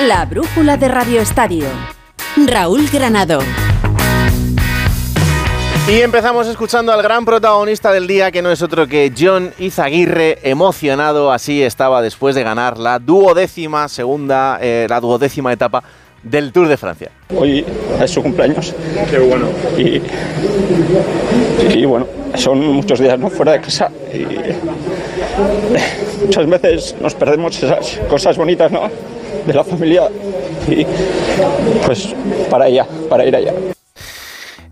La brújula de Radio Estadio. Raúl Granado. Y empezamos escuchando al gran protagonista del día, que no es otro que John Izaguirre, emocionado, así estaba después de ganar la duodécima segunda, eh, la duodécima etapa del Tour de Francia. Hoy es su cumpleaños. Qué bueno. Y, y bueno, son muchos días ¿no? fuera de casa y muchas veces nos perdemos esas cosas bonitas ¿no? De la familia y pues para allá, para ir allá.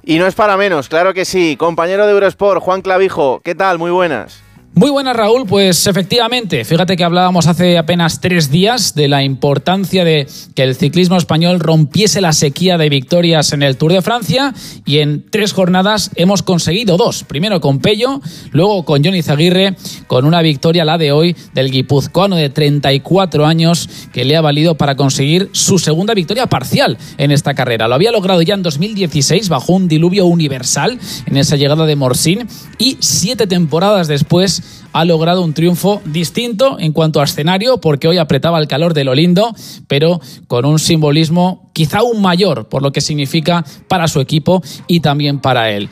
Y no es para menos, claro que sí. Compañero de Eurosport, Juan Clavijo, ¿qué tal? Muy buenas. Muy buenas, Raúl. Pues efectivamente, fíjate que hablábamos hace apenas tres días de la importancia de que el ciclismo español rompiese la sequía de victorias en el Tour de Francia y en tres jornadas hemos conseguido dos. Primero con Pello, luego con Johnny Zaguirre, con una victoria, la de hoy, del guipuzcoano de 34 años, que le ha valido para conseguir su segunda victoria parcial en esta carrera. Lo había logrado ya en 2016 bajo un diluvio universal en esa llegada de Morsin y siete temporadas después ha logrado un triunfo distinto en cuanto a escenario, porque hoy apretaba el calor de lo lindo, pero con un simbolismo quizá aún mayor por lo que significa para su equipo y también para él.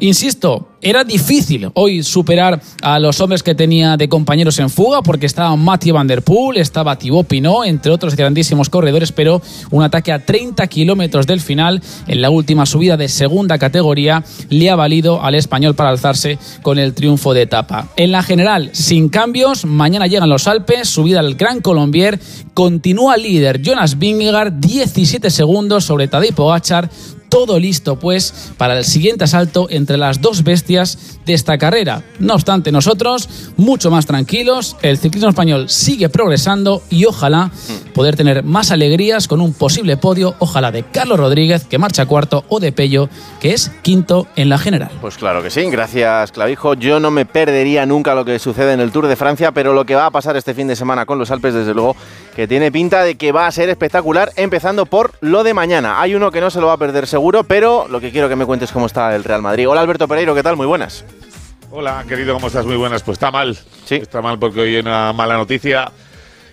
Insisto, era difícil hoy superar a los hombres que tenía de compañeros en fuga, porque estaba Mathieu Van Der Poel, estaba Thibaut Pinot, entre otros grandísimos corredores, pero un ataque a 30 kilómetros del final en la última subida de segunda categoría le ha valido al español para alzarse con el triunfo de etapa. En la general, sin cambios, mañana llegan los Alpes, subida al Gran Colombier, continúa líder Jonas Vingegaard, 17 segundos sobre Tadej Pogacar, todo listo pues para el siguiente asalto entre las dos bestias de esta carrera. No obstante, nosotros mucho más tranquilos, el ciclismo español sigue progresando y ojalá poder tener más alegrías con un posible podio, ojalá de Carlos Rodríguez, que marcha cuarto, o de Pello, que es quinto en la general. Pues claro que sí, gracias Clavijo. Yo no me perdería nunca lo que sucede en el Tour de Francia, pero lo que va a pasar este fin de semana con los Alpes, desde luego, que tiene pinta de que va a ser espectacular, empezando por lo de mañana. Hay uno que no se lo va a perder seguro pero lo que quiero que me cuentes es cómo está el Real Madrid. Hola Alberto Pereiro, ¿qué tal? Muy buenas. Hola, querido, ¿cómo estás? Muy buenas. Pues está mal. Sí. Está mal porque hoy hay una mala noticia.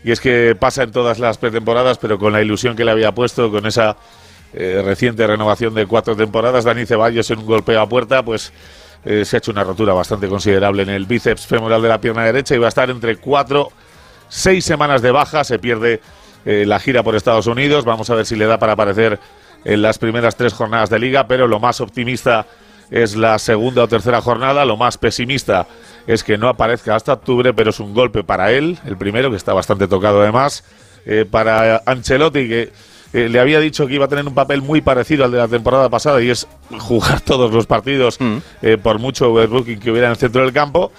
Y es que pasa en todas las pretemporadas, pero con la ilusión que le había puesto, con esa eh, reciente renovación de cuatro temporadas, Dani Ceballos en un golpeo a puerta, pues eh, se ha hecho una rotura bastante considerable en el bíceps femoral de la pierna derecha y va a estar entre cuatro, seis semanas de baja. Se pierde eh, la gira por Estados Unidos. Vamos a ver si le da para aparecer en las primeras tres jornadas de liga, pero lo más optimista es la segunda o tercera jornada, lo más pesimista es que no aparezca hasta octubre, pero es un golpe para él, el primero, que está bastante tocado además, eh, para Ancelotti, que eh, le había dicho que iba a tener un papel muy parecido al de la temporada pasada y es jugar todos los partidos Mm. eh, por mucho overbooking que hubiera en el centro del campo.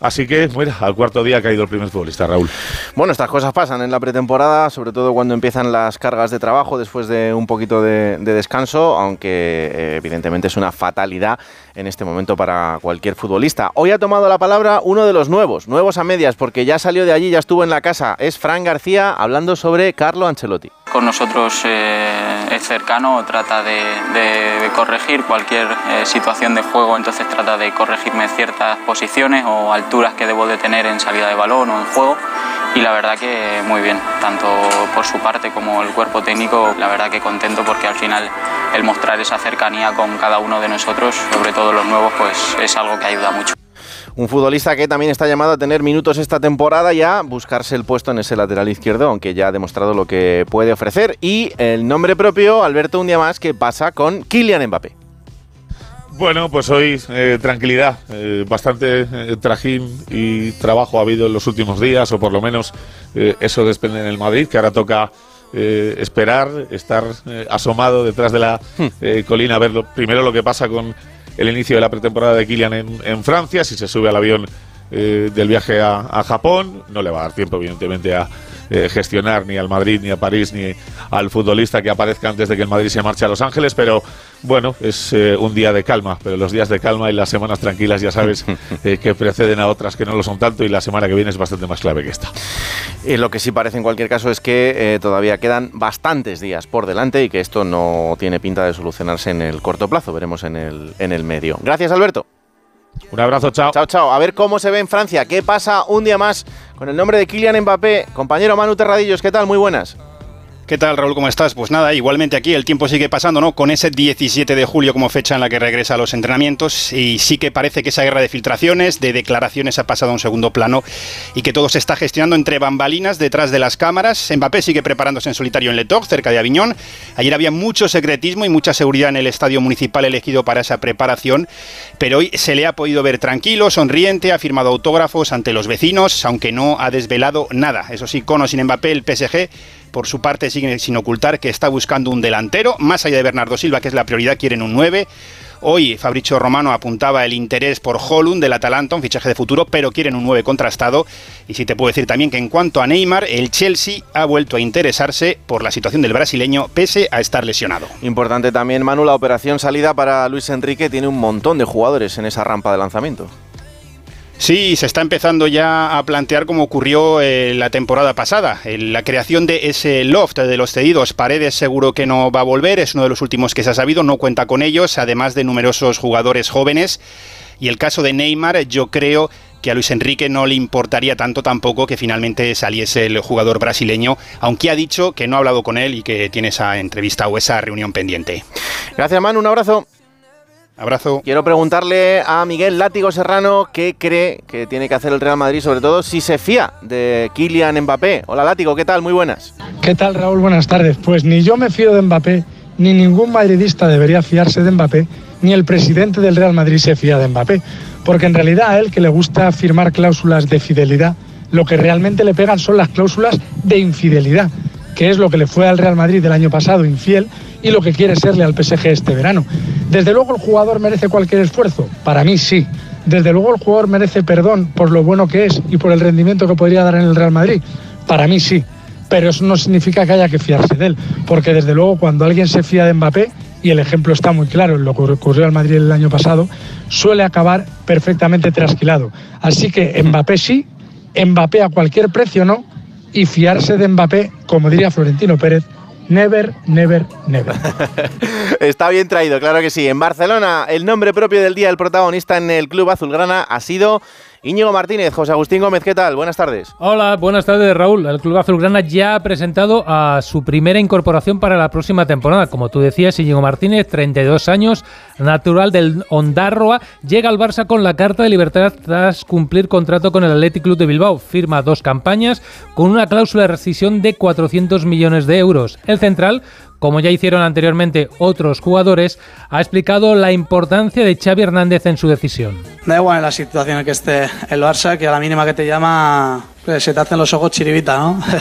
Así que, mira, al cuarto día ha caído el primer futbolista, Raúl. Bueno, estas cosas pasan en la pretemporada, sobre todo cuando empiezan las cargas de trabajo después de un poquito de, de descanso, aunque eh, evidentemente es una fatalidad en este momento para cualquier futbolista. Hoy ha tomado la palabra uno de los nuevos, nuevos a medias, porque ya salió de allí, ya estuvo en la casa. Es Fran García hablando sobre Carlo Ancelotti. Con nosotros eh, es cercano, trata de, corregir cualquier eh, situación de juego, entonces trata de corregirme ciertas posiciones o alturas que debo de tener en salida de balón o en juego. Y la verdad que muy bien, tanto por su parte como el cuerpo técnico, la verdad que contento porque al final el mostrar esa cercanía con cada uno de nosotros, sobre todo los nuevos, pues es algo que ayuda mucho. Un futbolista que también está llamado a tener minutos esta temporada y a buscarse el puesto en ese lateral izquierdo, aunque ya ha demostrado lo que puede ofrecer. Y el nombre propio, Alberto, un día más, que pasa con Kylian Mbappé. Bueno, pues hoy eh, tranquilidad, eh, bastante eh, trajín y trabajo ha habido en los últimos días, o por lo menos eh, eso depende en el Madrid, que ahora toca esperar, estar asomado detrás de la eh, colina, a ver lo- primero lo que pasa con el inicio de la pretemporada de Kylian en, en Francia, si se sube al avión eh, del viaje a, a Japón, no le va a dar tiempo evidentemente a eh, gestionar ni al Madrid, ni a París, ni al futbolista que aparezca antes de que el Madrid se marche a Los Ángeles, pero bueno, es eh, un día de calma, pero los días de calma y las semanas tranquilas ya sabes que preceden a otras que no lo son tanto y la semana que viene es bastante más clave que esta. Y lo que sí parece en cualquier caso es que eh, todavía quedan bastantes días por delante y que esto no tiene pinta de solucionarse en el corto plazo, veremos en el, en el medio. Gracias, Alberto. Un abrazo, chao. Chao, chao. A ver cómo se ve en Francia. ¿Qué pasa un día más con el nombre de Kylian Mbappé? Compañero Manu Terradillos, ¿qué tal? Muy buenas. ¿Qué tal, Raúl? ¿Cómo estás? Pues nada, igualmente aquí el tiempo sigue pasando, ¿no? Con ese 17 de julio como fecha en la que regresa a los entrenamientos y sí que parece que esa guerra de filtraciones, de declaraciones ha pasado a un segundo plano y que todo se está gestionando entre bambalinas detrás de las cámaras. Mbappé sigue preparándose en solitario en Letoc, cerca de Aviñón. Ayer había mucho secretismo y mucha seguridad en el estadio municipal elegido para esa preparación, pero hoy se le ha podido ver tranquilo, sonriente, ha firmado autógrafos ante los vecinos, aunque no ha desvelado nada. Eso sí, con o sin Mbappé, el PSG por su parte sigue sin ocultar que está buscando un delantero, más allá de Bernardo Silva, que es la prioridad, quieren un 9. Hoy Fabricio Romano apuntaba el interés por Holund del Atalanta, un fichaje de futuro, pero quieren un 9 contrastado. Y sí te puedo decir también que en cuanto a Neymar, el Chelsea ha vuelto a interesarse por la situación del brasileño, pese a estar lesionado. Importante también, Manu, la operación salida para Luis Enrique tiene un montón de jugadores en esa rampa de lanzamiento. Sí, se está empezando ya a plantear como ocurrió eh, la temporada pasada. la creación de ese loft de los cedidos. Paredes seguro que no va a volver, es uno de los últimos que se ha sabido, no cuenta con ellos, además de numerosos jugadores jóvenes. Y el caso de Neymar, yo creo que a Luis Enrique no le importaría tanto tampoco que finalmente saliese el jugador brasileño, aunque ha dicho que no ha hablado con él y que tiene esa entrevista o esa reunión pendiente. Gracias, Manu, un abrazo. Abrazo. Quiero preguntarle a Miguel Látigo Serrano qué cree que tiene que hacer el Real Madrid, sobre todo si se fía de Kylian Mbappé. Hola Látigo, ¿qué tal? Muy buenas. ¿Qué tal Raúl? Buenas tardes. Pues ni yo me fío de Mbappé, ni ningún madridista debería fiarse de Mbappé, ni el presidente del Real Madrid se fía de Mbappé. Porque en realidad a él que le gusta firmar cláusulas de fidelidad, lo que realmente le pegan son las cláusulas de infidelidad, que es lo que le fue al Real Madrid el año pasado infiel y lo que quiere serle al PSG este verano. Desde luego el jugador merece cualquier esfuerzo, para mí sí. Desde luego el jugador merece perdón por lo bueno que es y por el rendimiento que podría dar en el Real Madrid, para mí sí. Pero eso no significa que haya que fiarse de él, porque desde luego cuando alguien se fía de Mbappé, y el ejemplo está muy claro en lo que ocurrió al Madrid el año pasado, suele acabar perfectamente trasquilado. Así que Mbappé sí, Mbappé a cualquier precio no, y fiarse de Mbappé, como diría Florentino Pérez, Never, never, never. Está bien traído, claro que sí. En Barcelona, el nombre propio del día del protagonista en el Club Azulgrana ha sido Íñigo Martínez, José Agustín Gómez, ¿qué tal? Buenas tardes. Hola, buenas tardes Raúl. El Club Azulgrana ya ha presentado a su primera incorporación para la próxima temporada. Como tú decías, Íñigo Martínez, 32 años, natural del Ondarroa, llega al Barça con la carta de libertad tras cumplir contrato con el Athletic Club de Bilbao. Firma dos campañas con una cláusula de rescisión de 400 millones de euros. El central como ya hicieron anteriormente otros jugadores, ha explicado la importancia de Xavi Hernández en su decisión. Da igual en la situación en que esté el Barça, que a la mínima que te llama pues, se te hacen los ojos chiribita, ¿no?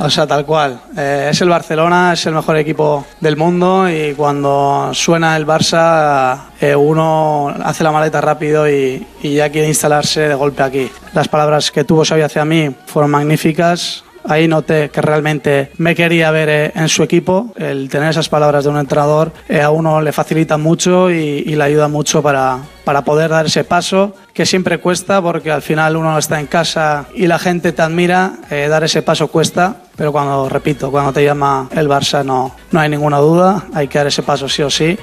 O sea, tal cual. Eh, es el Barcelona, es el mejor equipo del mundo y cuando suena el Barça, eh, uno hace la maleta rápido y, y, ya quiere instalarse de golpe aquí. Las palabras que tuvo Xavi hacia mí fueron magníficas. Ahí noté que realmente me quería ver eh, en su equipo. El tener esas palabras de un entrenador eh, a uno le facilita mucho y, le ayuda mucho para, para poder dar ese paso que siempre cuesta porque al final uno está en casa y la gente te admira, eh, dar ese paso cuesta, pero cuando, repito, cuando te llama el Barça no, no hay ninguna duda, hay que dar ese paso sí o sí.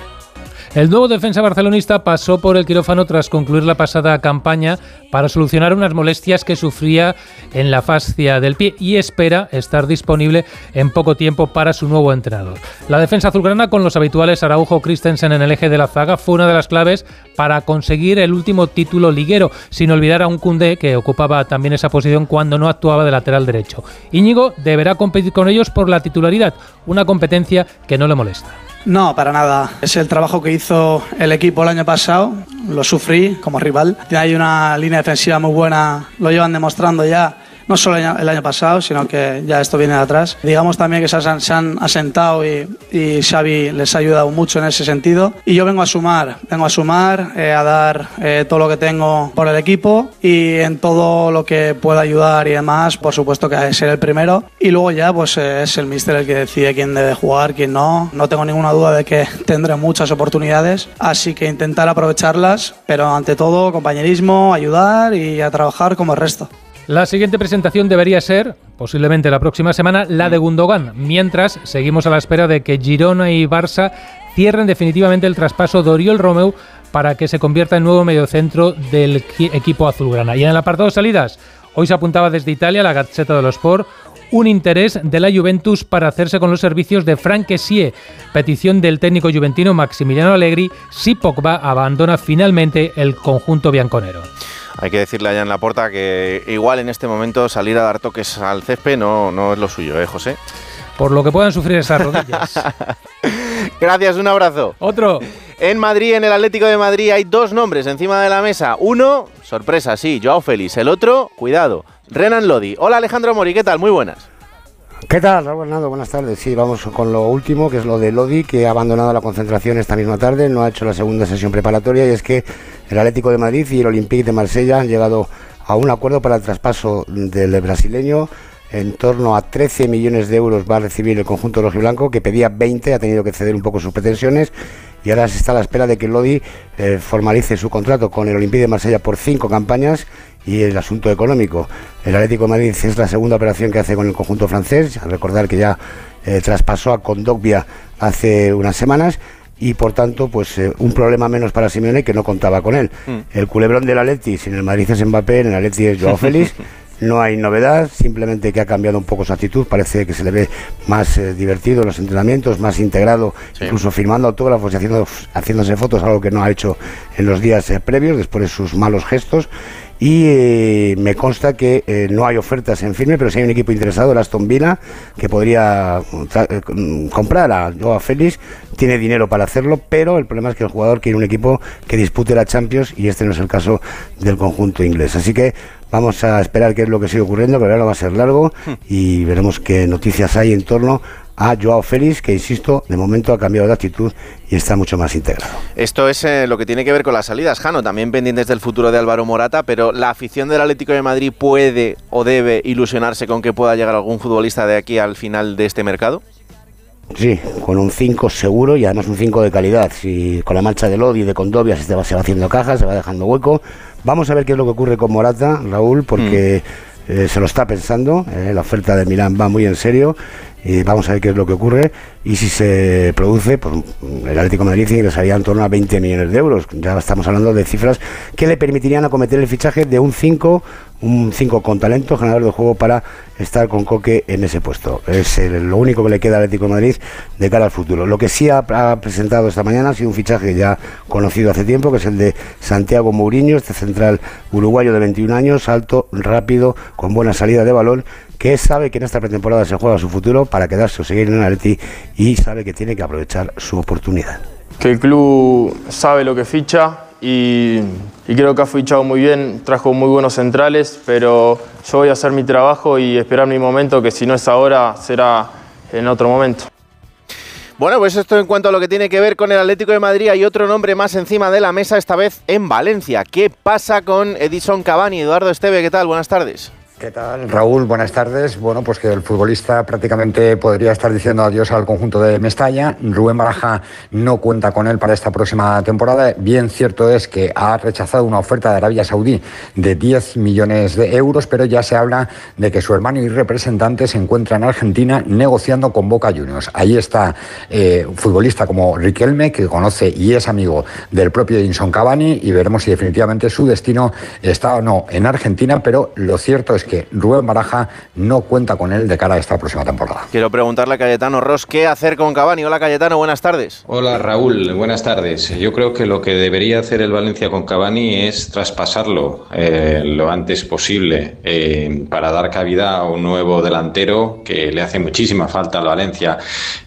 El nuevo defensa barcelonista pasó por el quirófano tras concluir la pasada campaña para solucionar unas molestias que sufría en la fascia del pie y espera estar disponible en poco tiempo para su nuevo entrenador. La defensa azulgrana con los habituales Araujo Christensen en el eje de la zaga fue una de las claves para conseguir el último título liguero, sin olvidar a un Cundé que ocupaba también esa posición cuando no actuaba de lateral derecho. Íñigo deberá competir con ellos por la titularidad, una competencia que no le molesta. No, para nada. Es el trabajo que hizo el equipo el año pasado. Lo sufrí como rival. Hay una línea defensiva muy buena. Lo llevan demostrando ya no solo el año pasado, sino que ya esto viene de atrás. Digamos también que se han, asentado y, y, Xavi les ha ayudado mucho en ese sentido. Y yo vengo a sumar, vengo a sumar, eh, a dar eh, todo lo que tengo por el equipo y en todo lo que pueda ayudar y demás, por supuesto que ser el primero. Y luego ya pues eh, es el míster el que decide quién debe jugar, quién no. No tengo ninguna duda de que tendré muchas oportunidades, así que intentar aprovecharlas, pero ante todo compañerismo, ayudar y a trabajar como el resto. La siguiente presentación debería ser, posiblemente la próxima semana, la de Gundogan, mientras seguimos a la espera de que Girona y Barça cierren definitivamente el traspaso de Oriol Romeu para que se convierta en nuevo mediocentro del equipo azulgrana. Y en el apartado de salidas, hoy se apuntaba desde Italia la Gazzetta dello Sport un interés de la Juventus para hacerse con los servicios de Frank Kessie, petición del técnico juventino Maximiliano Allegri si Pogba abandona finalmente el conjunto bianconero. Hay que decirle allá en la puerta que igual en este momento salir a dar toques al césped no, no es lo suyo, ¿eh, José? Por lo que puedan sufrir esas rodillas. Gracias, un abrazo. Otro. En Madrid, en el Atlético de Madrid, hay dos nombres encima de la mesa. Uno, sorpresa, sí, Joao Félix. El otro, cuidado, Renan Lodi. Hola Alejandro Mori, ¿qué tal? Muy buenas. ¿Qué tal, Raúl Hernando? Buenas tardes. Sí, vamos con lo último, que es lo de Lodi, que ha abandonado la concentración esta misma tarde, no ha hecho la segunda sesión preparatoria, y es que el Atlético de Madrid y el Olympique de Marsella han llegado a un acuerdo para el traspaso del brasileño. En torno a 13 millones de euros va a recibir el conjunto rojiblanco, que pedía 20, ha tenido que ceder un poco sus pretensiones y ahora se está a la espera de que Lodi eh, formalice su contrato con el Olympique de Marsella por cinco campañas y el asunto económico. El Atlético de Madrid es la segunda operación que hace con el conjunto francés. A recordar que ya eh, traspasó a Condogbia hace unas semanas y por tanto pues eh, un problema menos para Simeone que no contaba con él. Mm. El culebrón del Atleti, sin el Madrid es Mbappé, en el Atleti es Joao Félix. No hay novedad, simplemente que ha cambiado un poco su actitud, parece que se le ve más eh, divertido en los entrenamientos, más integrado, incluso firmando autógrafos y haciendo, haciéndose fotos, algo que no ha hecho en los días eh, previos, después de sus malos gestos. Y eh, me consta que eh, no hay ofertas en firme, pero si hay un equipo interesado, el Aston Villa, que podría tra- eh, mm, comprar a Joao Félix, tiene dinero para hacerlo, pero el problema es que el jugador quiere un equipo que dispute la Champions y este no es el caso del conjunto inglés. Así que vamos a esperar qué es lo que sigue ocurriendo, que el verano va a ser largo y veremos qué noticias hay en torno a Joao Félix, que insisto, de momento ha cambiado de actitud y está mucho más integrado. Esto es eh, lo que tiene que ver con las salidas, Jano, también pendientes del futuro de Álvaro Morata, pero la afición del Atlético de Madrid puede o debe ilusionarse con que pueda llegar algún futbolista de aquí al final de este mercado. Sí, con un 5 seguro y además un 5 de calidad. Si con la marcha de Lodi y de Condovia se, va, se va haciendo caja, se va dejando hueco. Vamos a ver qué es lo que ocurre con Morata, Raúl, porque eh, se lo está pensando. eh, la oferta de Milán va muy en serio. Y vamos a ver qué es lo que ocurre. Y si se produce, pues el Atlético de Madrid ingresaría en torno a 20 millones de euros. Ya estamos hablando de cifras que le permitirían acometer el fichaje de un 5, un 5 con talento, ganador de juego para estar con Coque en ese puesto. Es lo único que le queda al Atlético Madrid de cara al futuro. Lo que sí ha, ha presentado esta mañana ha sido un fichaje ya conocido hace tiempo, que es el de Santiago Mourinho, este central uruguayo de 21 años, alto, rápido, con buena salida de balón, que sabe que en esta pretemporada se juega su futuro para quedarse o seguir en el Atleti y sabe que tiene que aprovechar su oportunidad. que el club sabe lo que ficha y, creo que ha fichado muy bien, trajo muy buenos centrales, pero yo voy a hacer mi trabajo y esperar mi momento, que si no es ahora, será en otro momento. Bueno, pues esto en cuanto a lo que tiene que ver con el Atlético de Madrid, hay otro nombre más encima de la mesa, esta vez en Valencia. ¿Qué pasa con Edison Cavani? Eduardo Esteve, ¿qué tal? Buenas tardes. ¿Qué tal, Raúl? Buenas tardes. Bueno, pues que el futbolista prácticamente podría estar diciendo adiós al conjunto de Mestalla. Rubén Baraja no cuenta con él para esta próxima temporada. Bien cierto es que ha rechazado una oferta de Arabia Saudí de 10 millones de euros, pero ya se habla de que su hermano y representante se encuentra en Argentina negociando con Boca Juniors. Ahí está eh, futbolista como Riquelme, que conoce y es amigo del propio Edinson Cavani, y veremos si definitivamente su destino está o no en Argentina, pero lo cierto es que Rubén Baraja no cuenta con él de cara a esta próxima temporada. Quiero preguntarle a Cayetano Ross qué hacer con Cavani. Hola Cayetano, buenas tardes. Hola Raúl, buenas tardes. Yo creo que lo que debería hacer el Valencia con Cavani es traspasarlo eh, lo antes posible eh, para dar cabida a un nuevo delantero que le hace muchísima falta al Valencia.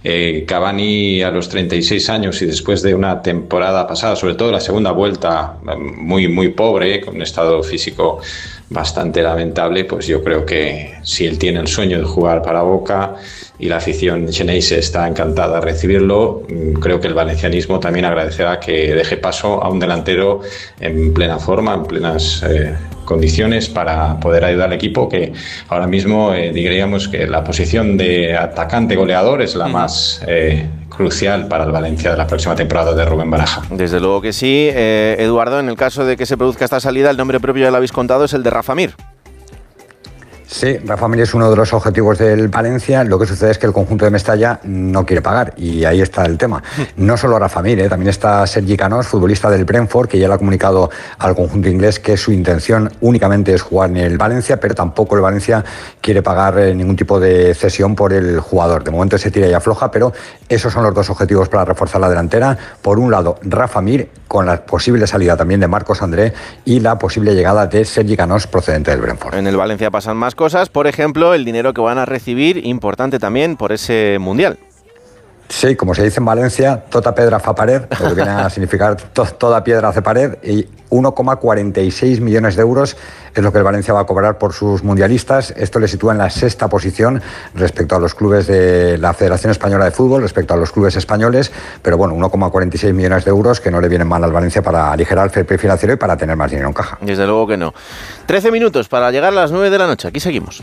Eh, Cavani a los 36 años y después de una temporada pasada, sobre todo la segunda vuelta, eh, muy, muy pobre, con un estado físico bastante lamentable, pues yo creo que si él tiene el sueño de jugar para Boca y la afición Xeneize está encantada de recibirlo, mm, creo que el valencianismo también agradecerá que deje paso a un delantero en plena forma, en plenas eh, condiciones para poder ayudar al equipo que ahora mismo eh, diríamos que la posición de atacante goleador es la más eh, crucial para el Valencia de la próxima temporada de Rubén Baraja. Desde luego que sí. Eh, Eduardo, en el caso de que se produzca esta salida, el nombre propio ya lo habéis contado, es el de Rafa Mir. Sí, Rafa Mir es uno de los objetivos del Valencia. Lo que sucede es que el conjunto de Mestalla no quiere pagar y ahí está el tema. No solo Rafa Mir, ¿eh? también está Sergi Canós, futbolista del Brentford, que ya le ha comunicado al conjunto inglés que su intención únicamente es jugar en el Valencia, pero tampoco el Valencia quiere pagar eh, ningún tipo de cesión por el jugador. De momento se tira y afloja, pero esos son los dos objetivos para reforzar la delantera. Por un lado, Rafa Mir, con la posible salida también de Marcos André y la posible llegada de Sergi Canós procedente del Brentford. En el Valencia pasan más cosas, por ejemplo, el dinero que van a recibir, importante también por ese Mundial. Sí, como se dice en Valencia, tota pedra fa pared, lo que viene a significar toda piedra hace pared, y 1,46 millones de euros es lo que el Valencia va a cobrar por sus mundialistas. Esto le sitúa en la sexta posición respecto a los clubes de la Federación Española de Fútbol, respecto a los clubes españoles, pero bueno, 1,46 millones de euros que no le vienen mal al Valencia para aligerar el play financiero y para tener más dinero en caja. Desde luego que no. 13 minutos para llegar a las 9 de la noche. Aquí seguimos.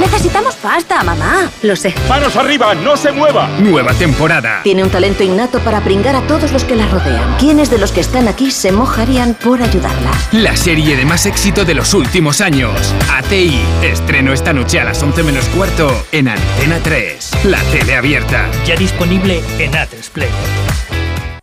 Necesitamos pasta, mamá. Lo sé. ¡Manos arriba! ¡No se mueva! Nueva temporada. Tiene un talento innato para pringar a todos los que la rodean. ¿Quiénes de los que están aquí se mojarían por ayudarla? La serie de más éxito de los últimos años. ATI. Estreno esta noche a las 11 menos cuarto en Antena 3. La tele abierta. Ya disponible en Atresplay.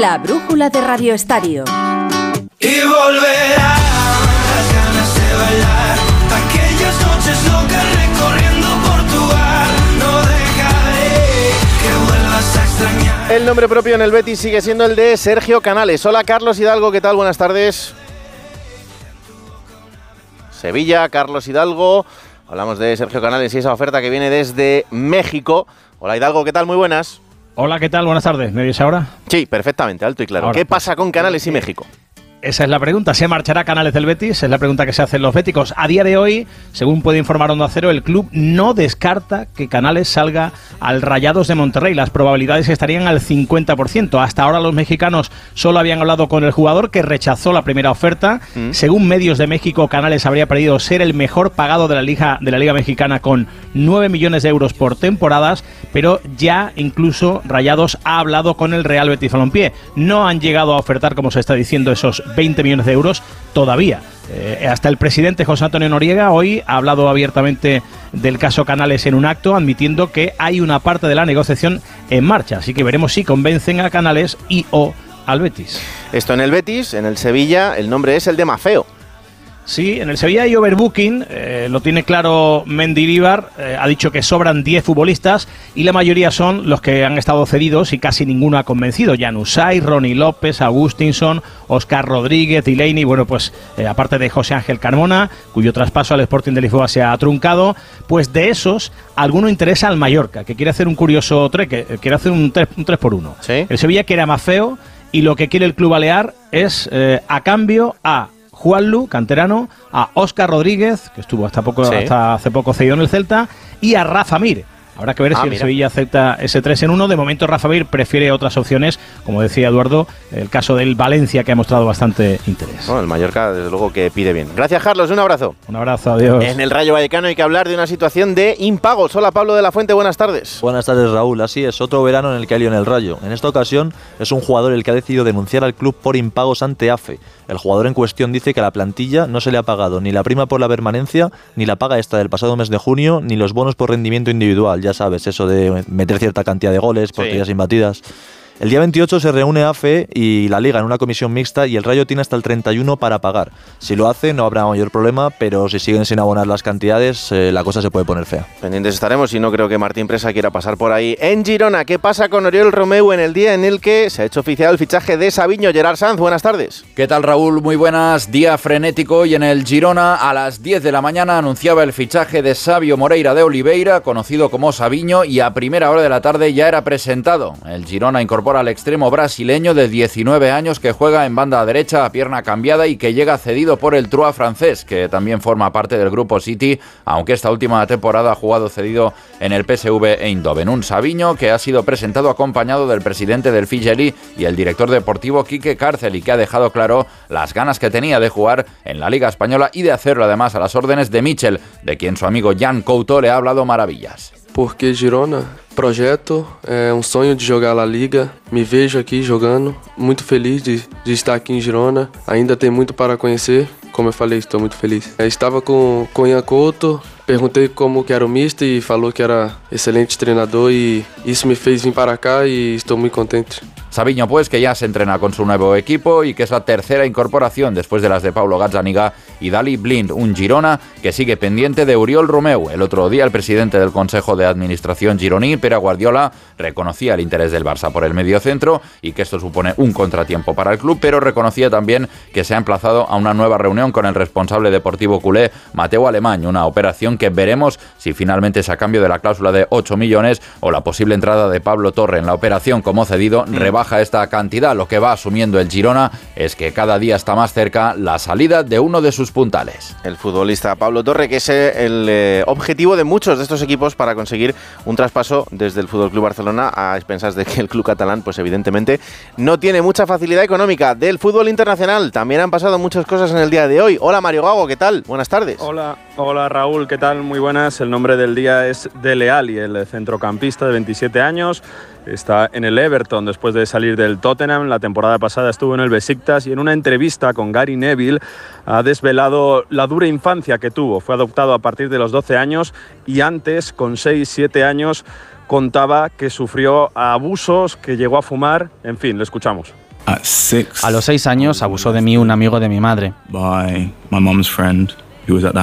La brújula de Radio Estadio. Y volverá las ganas de bailar. Aquellas noches locas recorriendo Portugal. No dejaré que vuelvas a extrañar. El nombre propio en el Betis sigue siendo el de Sergio Canales. Hola Carlos Hidalgo, ¿qué tal? Buenas tardes. Sevilla, Carlos Hidalgo. Hablamos de Sergio Canales y esa oferta que viene desde México. Hola Hidalgo, ¿qué tal? Muy buenas. Hola, ¿qué tal? Buenas tardes. ¿Me oyes ahora? Sí, perfectamente, alto y claro. Ahora, ¿Qué pues, pasa con Canales y México? Esa es la pregunta. ¿Se marchará Canales del Betis? Es la pregunta que se hacen los béticos. A día de hoy, según puede informar Onda Cero, el club no descarta que Canales salga al Rayados de Monterrey. Las probabilidades estarían al 50%. Hasta ahora los mexicanos solo habían hablado con el jugador que rechazó la primera oferta. Según medios de México, Canales habría pedido ser el mejor pagado de la Liga, de la Liga Mexicana con 9 millones de euros por temporadas, pero ya incluso Rayados ha hablado con el Real Betis Balompié. No han llegado a ofertar, como se está diciendo, esos 20 millones de euros todavía. Eh, hasta el presidente José Antonio Noriega hoy ha hablado abiertamente del caso Canales en un acto, admitiendo que hay una parte de la negociación en marcha. Así que veremos si convencen a Canales y o al Betis. Esto en el Betis, en el Sevilla, el nombre es el de Mafeo. Sí, en el Sevilla hay overbooking, eh, lo tiene claro Mendilibar, eh, ha dicho que sobran 10 futbolistas y la mayoría son los que han estado cedidos y casi ninguno ha convencido. Janusay, Ronnie López, Agustinson, Oscar Rodríguez, Delaney, bueno, pues eh, aparte de José Ángel Carmona, cuyo traspaso al Sporting de Lisboa se ha truncado, pues de esos, alguno interesa al Mallorca, que quiere hacer un curioso treque, eh, quiere hacer un 3, un 3 por 1. El Sevilla quiere a Mafeo y lo que quiere el club balear es a cambio a Juanlu, canterano, a Óscar Rodríguez, que estuvo hasta, poco, Sí. hasta hace poco cedido en el Celta, y a Rafa Mir. Habrá que ver Ah, si el. Sevilla acepta ese 3 en 1. De momento Rafa Mir prefiere otras opciones, como decía Eduardo, el caso del Valencia que ha mostrado bastante interés. Bueno, el Mallorca, desde luego, que pide bien. Gracias, Carlos. Un abrazo. Un abrazo, adiós. En el Rayo Vallecano hay que hablar de una situación de impagos. Hola, Pablo de la Fuente. Buenas tardes. Buenas tardes, Raúl. Así es, otro verano en el que hay en el Rayo. En esta ocasión es un jugador el que ha decidido denunciar al club por impagos ante AFE. El jugador en cuestión dice que a la plantilla no se le ha pagado ni la prima por la permanencia, ni la paga esta del pasado mes de junio, ni los bonos por rendimiento individual. Ya sabes, eso de meter cierta cantidad de goles, porterías imbatidas. El día 28 se reúne AFE y la Liga en una comisión mixta y el Rayo tiene hasta el 31 para pagar. Si lo hace no habrá mayor problema, pero si siguen sin abonar las cantidades, eh, la cosa se puede poner fea. Pendientes estaremos y no creo que Martín Presa quiera pasar por ahí. En Girona, ¿qué pasa con Oriol Romeu en el día en el que se ha hecho oficial el fichaje de Sabiño Gerard Sanz? Buenas tardes. ¿Qué tal Raúl? Muy buenas. Día frenético y en el Girona a las 10 de la mañana anunciaba el fichaje de Sabio Moreira de Oliveira, conocido como Sabiño, y a primera hora de la tarde ya era presentado. El Girona incorpora al extremo brasileño de 19 años que juega en banda derecha a pierna cambiada y que llega cedido por el Trua francés, que también forma parte del grupo City, aunque esta última temporada ha jugado cedido en el PSV Eindhoven. Un Sabiño que ha sido presentado acompañado del presidente del Figeli y el director deportivo Quique Cárcel y que ha dejado claro las ganas que tenía de jugar en la Liga Española y de hacerlo además a las órdenes de Michel, de quien su amigo Jan Couto le ha hablado maravillas. Porque Girona, projeto, é um sonho de jogar La Liga. Me vejo aqui jogando, muito feliz de, de estar aqui em Girona. Ainda tem muito para conhecer. Como eu falei, estou muito feliz. É, estava com, com Ian Couto, perguntei como que era o mister e falou que era excelente treinador e isso me fez vir para cá e estou muito contente. Sabiño, pues, que ya se entrena con su nuevo equipo y que es la tercera incorporación después de las de Paulo Gazzaniga y Dali Blind, un Girona que sigue pendiente de Uriol Romeu. El otro día, el presidente del Consejo de Administración gironí, Pere Guardiola, reconocía el interés del Barça por el mediocentro y que esto supone un contratiempo para el club, pero reconocía también que se ha emplazado a una nueva reunión con el responsable deportivo culé, Mateo Alemán, una operación que veremos si finalmente es a cambio de la cláusula de 8 millones o la posible entrada de Pablo Torre en la operación como cedido, rebaja esta cantidad. Lo que va asumiendo el Girona es que cada día está más cerca la salida de uno de sus puntales. El futbolista Pablo Torre, que es el eh, objetivo de muchos de estos equipos para conseguir un traspaso desde el Fútbol Club Barcelona a expensas de que el club catalán, pues evidentemente, no tiene mucha facilidad económica. Del fútbol internacional también han pasado muchas cosas en el día de hoy. Hola Mario Gago, ¿qué tal? Buenas tardes. Hola, hola Raúl, ¿qué tal? Muy buenas. El nombre del día es Dele Alli, el centrocampista de 27 años. Está en el Everton después de salir del Tottenham. La temporada pasada estuvo en el Besiktas y en una entrevista con Gary Neville ha desvelado la dura infancia que tuvo. Fue adoptado a partir de los 12 años y antes, con 6-7 años, contaba que sufrió abusos, que llegó a fumar. En fin, le escuchamos. A los 6 años abusó de mí un amigo de mi madre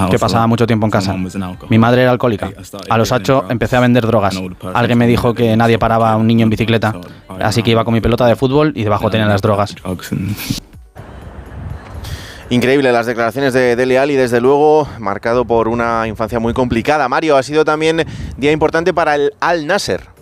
que pasaba mucho tiempo en casa. Mi madre era alcohólica. A los 8 empecé a vender drogas. Alguien me dijo que nadie paraba a un niño en bicicleta, así que iba con mi pelota de fútbol y debajo tenía las drogas. Increíble las declaraciones de Dele Alli, desde luego marcado por una infancia muy complicada. Mario, ha sido también día importante para el Al Nasser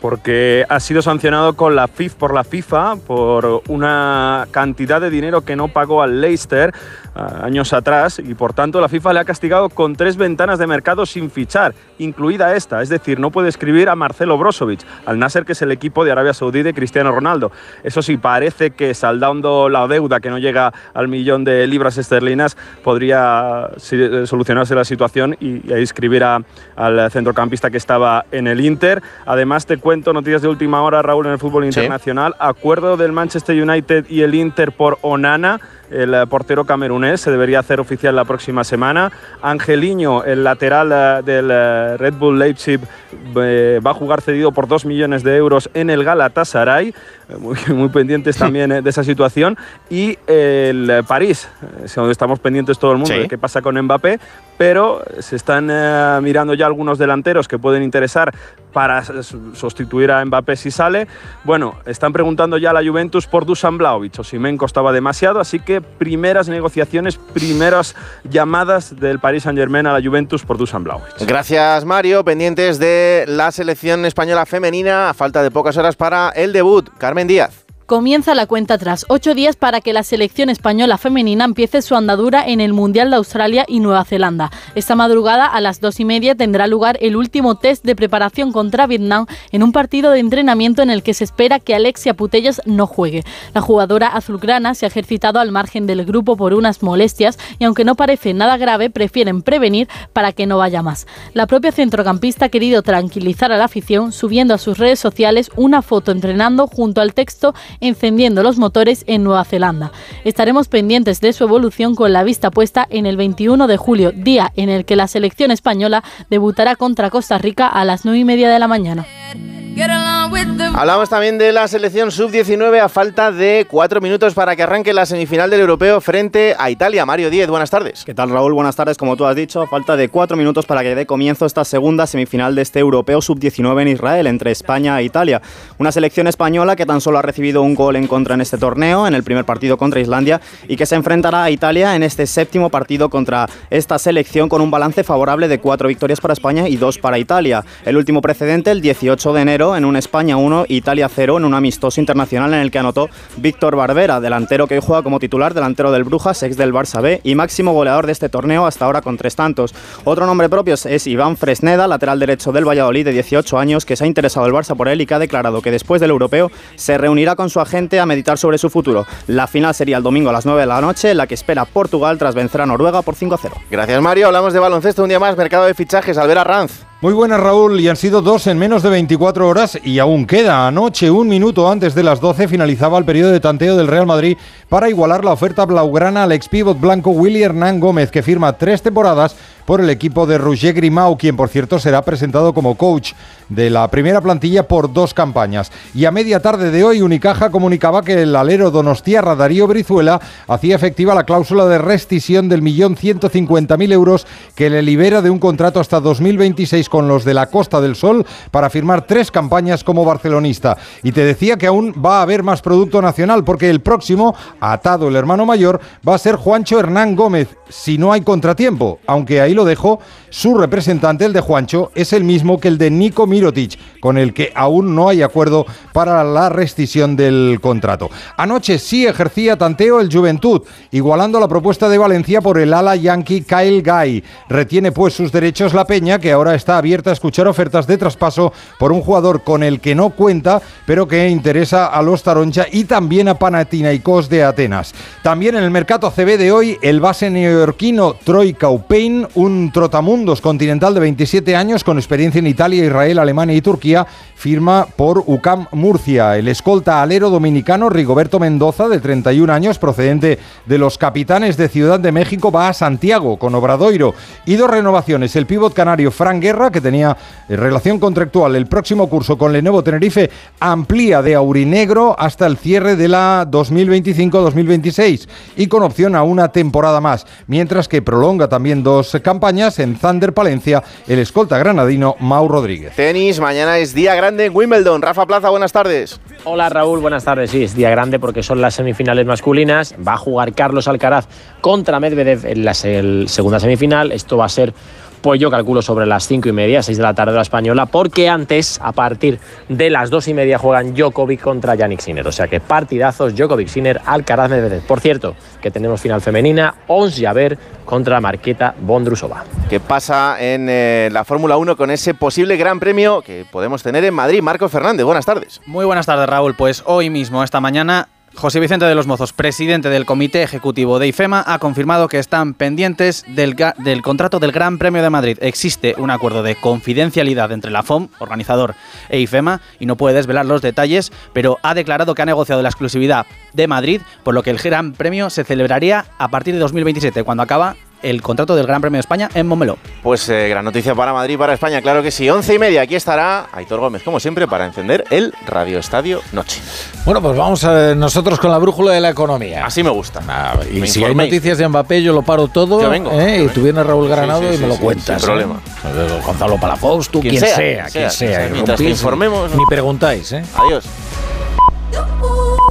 porque ha sido sancionado con la FIF por la FIFA por una cantidad de dinero que no pagó al Leicester años atrás y por tanto la FIFA le ha castigado con tres ventanas de mercado sin fichar, incluida esta, es decir, no puede escribir a Marcelo Brozovic, al Nasser que es el equipo de Arabia Saudí de Cristiano Ronaldo. Eso sí, parece que saldando la deuda que no llega al millón de libras esterlinas podría solucionarse la situación y, escribir al centrocampista que estaba en el Inter. Además te cuento noticias de última hora, Raúl, en el fútbol internacional. Acuerdo del Manchester United y el Inter por Onana el eh, portero camerunés, se debería hacer oficial la próxima semana. Angeliño, el lateral eh, del eh, Red Bull Leipzig, va a jugar cedido por 2 millones de euros en el Galatasaray. Muy, muy pendientes también de esa situación. Y el París, donde estamos pendientes todo el mundo de qué pasa con Mbappé, pero se están mirando ya algunos delanteros que pueden interesar para sustituir a Mbappé si sale. Bueno, están preguntando ya a la Juventus por Dusan Blaovic. Osimhen costaba demasiado, así que primeras negociaciones, primeras llamadas del Paris Saint-Germain a la Juventus por Dusan Blaovic. Gracias, Mario. Pendientes de la selección española femenina, a falta de pocas horas para el debut. Carmen Díaz. Comienza la cuenta tras ocho días para que la selección española femenina empiece su andadura en el Mundial de Australia y Nueva Zelanda. Esta madrugada a las dos y media tendrá lugar el último test de preparación contra Vietnam en un partido de entrenamiento en el que se espera que Alexia Putellas no juegue. La jugadora azulgrana se ha ejercitado al margen del grupo por unas molestias y aunque no parece nada grave, prefieren prevenir para que no vaya más. La propia centrocampista ha querido tranquilizar a la afición subiendo a sus redes sociales una foto entrenando junto al texto encendiendo los motores en Nueva Zelanda. Estaremos pendientes de su evolución con la vista puesta en el 21 de julio, día en el que la selección española debutará contra Costa Rica a las 9 y media de la mañana. Hablamos también de la selección sub-19 a falta de cuatro minutos para que arranque la semifinal del europeo frente a Italia. Mario Díez, buenas tardes. ¿Qué tal, Raúl? Buenas tardes. Como tú has dicho, a falta de cuatro minutos para que dé comienzo esta segunda semifinal de este europeo sub-19 en Israel entre España e Italia. Una selección española que tan solo ha recibido un gol en contra en este torneo, en el primer partido contra Islandia, y que se enfrentará a Italia en este séptimo partido contra esta selección con un balance favorable de cuatro victorias para España y dos para Italia. El último precedente, el 18 de enero, en un España 1, Italia 0, en un amistoso internacional en el que anotó Víctor Barbera, delantero que hoy juega como titular, delantero del Brujas, ex del Barça B y máximo goleador de este torneo hasta ahora con tres tantos. Otro nombre propio es Iván Fresneda, lateral derecho del Valladolid de 18 años, que se ha interesado el Barça por él y que ha declarado que después del europeo se reunirá con su agente a meditar sobre su futuro. La final sería el domingo a las 9 de la noche, en la que espera Portugal tras vencer a Noruega por 5 a 0. Gracias Mario, hablamos de baloncesto un día más, mercado de fichajes, Albera Ranz. Muy buenas Raúl, y han sido dos en menos de 24 horas y aún queda. Anoche, un minuto antes de las 12, finalizaba el periodo de tanteo del Real Madrid para igualar la oferta blaugrana al ex pívot blanco Willy Hernán Gómez, que firma tres temporadas por el equipo de Roger Grimau, quien por cierto será presentado como coach de la primera plantilla por dos campañas. Y a media tarde de hoy, Unicaja comunicaba que el alero donostiarra Darío Brizuela hacía efectiva la cláusula de rescisión del millón ciento cincuenta mil euros que le libera de un contrato hasta 2026 con los de la Costa del Sol para firmar tres campañas como barcelonista. Y te decía que aún va a haber más producto nacional porque el próximo, atado el hermano mayor, va a ser Juancho Hernán Gómez, si no hay contratiempo, aunque ahí lo dejo, su representante, el de Juancho, es el mismo que el de Nico Mirotic, con el que aún no hay acuerdo para la rescisión del contrato. Anoche sí ejercía tanteo el Juventud, igualando la propuesta de Valencia por el ala yankee Kyle Guy. Retiene pues sus derechos la Peña, que ahora está abierta a escuchar ofertas de traspaso por un jugador con el que no cuenta, pero que interesa a los Taroncha y también a Panathinaikos de Atenas. También en el mercado CB de hoy, el base neoyorquino Troy Kaupain, un trotamundos continental de 27 años con experiencia en Italia, Israel, Alemania y Turquía, firma por UCAM Murcia. El escolta alero dominicano Rigoberto Mendoza, de 31 años, procedente de los capitanes de Ciudad de México, va a Santiago con Obradoiro. Y dos renovaciones. El pívot canario Fran Guerra, que tenía eh, relación contractual el próximo curso con Lenovo Tenerife, amplía de Aurinegro hasta el cierre de la 2025-2026 y con opción a una temporada más. Mientras que prolonga también dos campañas en Thunder Palencia, el escolta granadino Mau Rodríguez. Tenis, mañana es día grande en Wimbledon. Rafa Plaza, buenas tardes. Hola Raúl, buenas tardes. Sí, es día grande porque son las semifinales masculinas. Va a jugar Carlos Alcaraz contra Medvedev en la se- segunda semifinal. Esto va a ser, pues yo calculo sobre las cinco y media, seis de la tarde la española, porque antes, a partir de las dos y media, juegan Djokovic contra Yannick Sinner. O sea que partidazos Djokovic Sinner, Alcaraz Medvedev. Por cierto, que tenemos final femenina, Ons Javer contra Marqueta Bondrusova. ¿Qué pasa en eh, la Fórmula 1 con ese posible gran premio que podemos tener en Madrid? Marcos Fernández, buenas tardes. Muy buenas tardes, Raúl. Pues hoy mismo, esta mañana, José Vicente de los Mozos, presidente del Comité Ejecutivo de IFEMA, ha confirmado que están pendientes del, contrato del Gran Premio de Madrid. Existe un acuerdo de confidencialidad entre la FOM, organizador, e IFEMA, y no puede desvelar los detalles, pero ha declarado que ha negociado la exclusividad de Madrid, por lo que el Gran Premio se celebraría a partir de 2027, cuando acaba el contrato del Gran Premio de España en Montmeló. Pues eh, gran noticia para Madrid y para España, claro que sí. Once y media, aquí estará Aitor Gómez, como siempre, para encender el Radio Estadio Noche. Bueno, pues vamos nosotros con la brújula de la economía. Así me gusta. y Me si hay noticias de Mbappé, yo lo paro todo. Yo vengo, ¿eh? yo y tú vienes Raúl Granado Sí, sí, y me sí, lo sí, cuentas. sin ¿eh? problema. Gonzalo Palafox, tú, Quien quien, sea, sea, quien sea, sea. quien sea. y Mientras te informemos, Ni preguntáis, ¿eh? Adiós.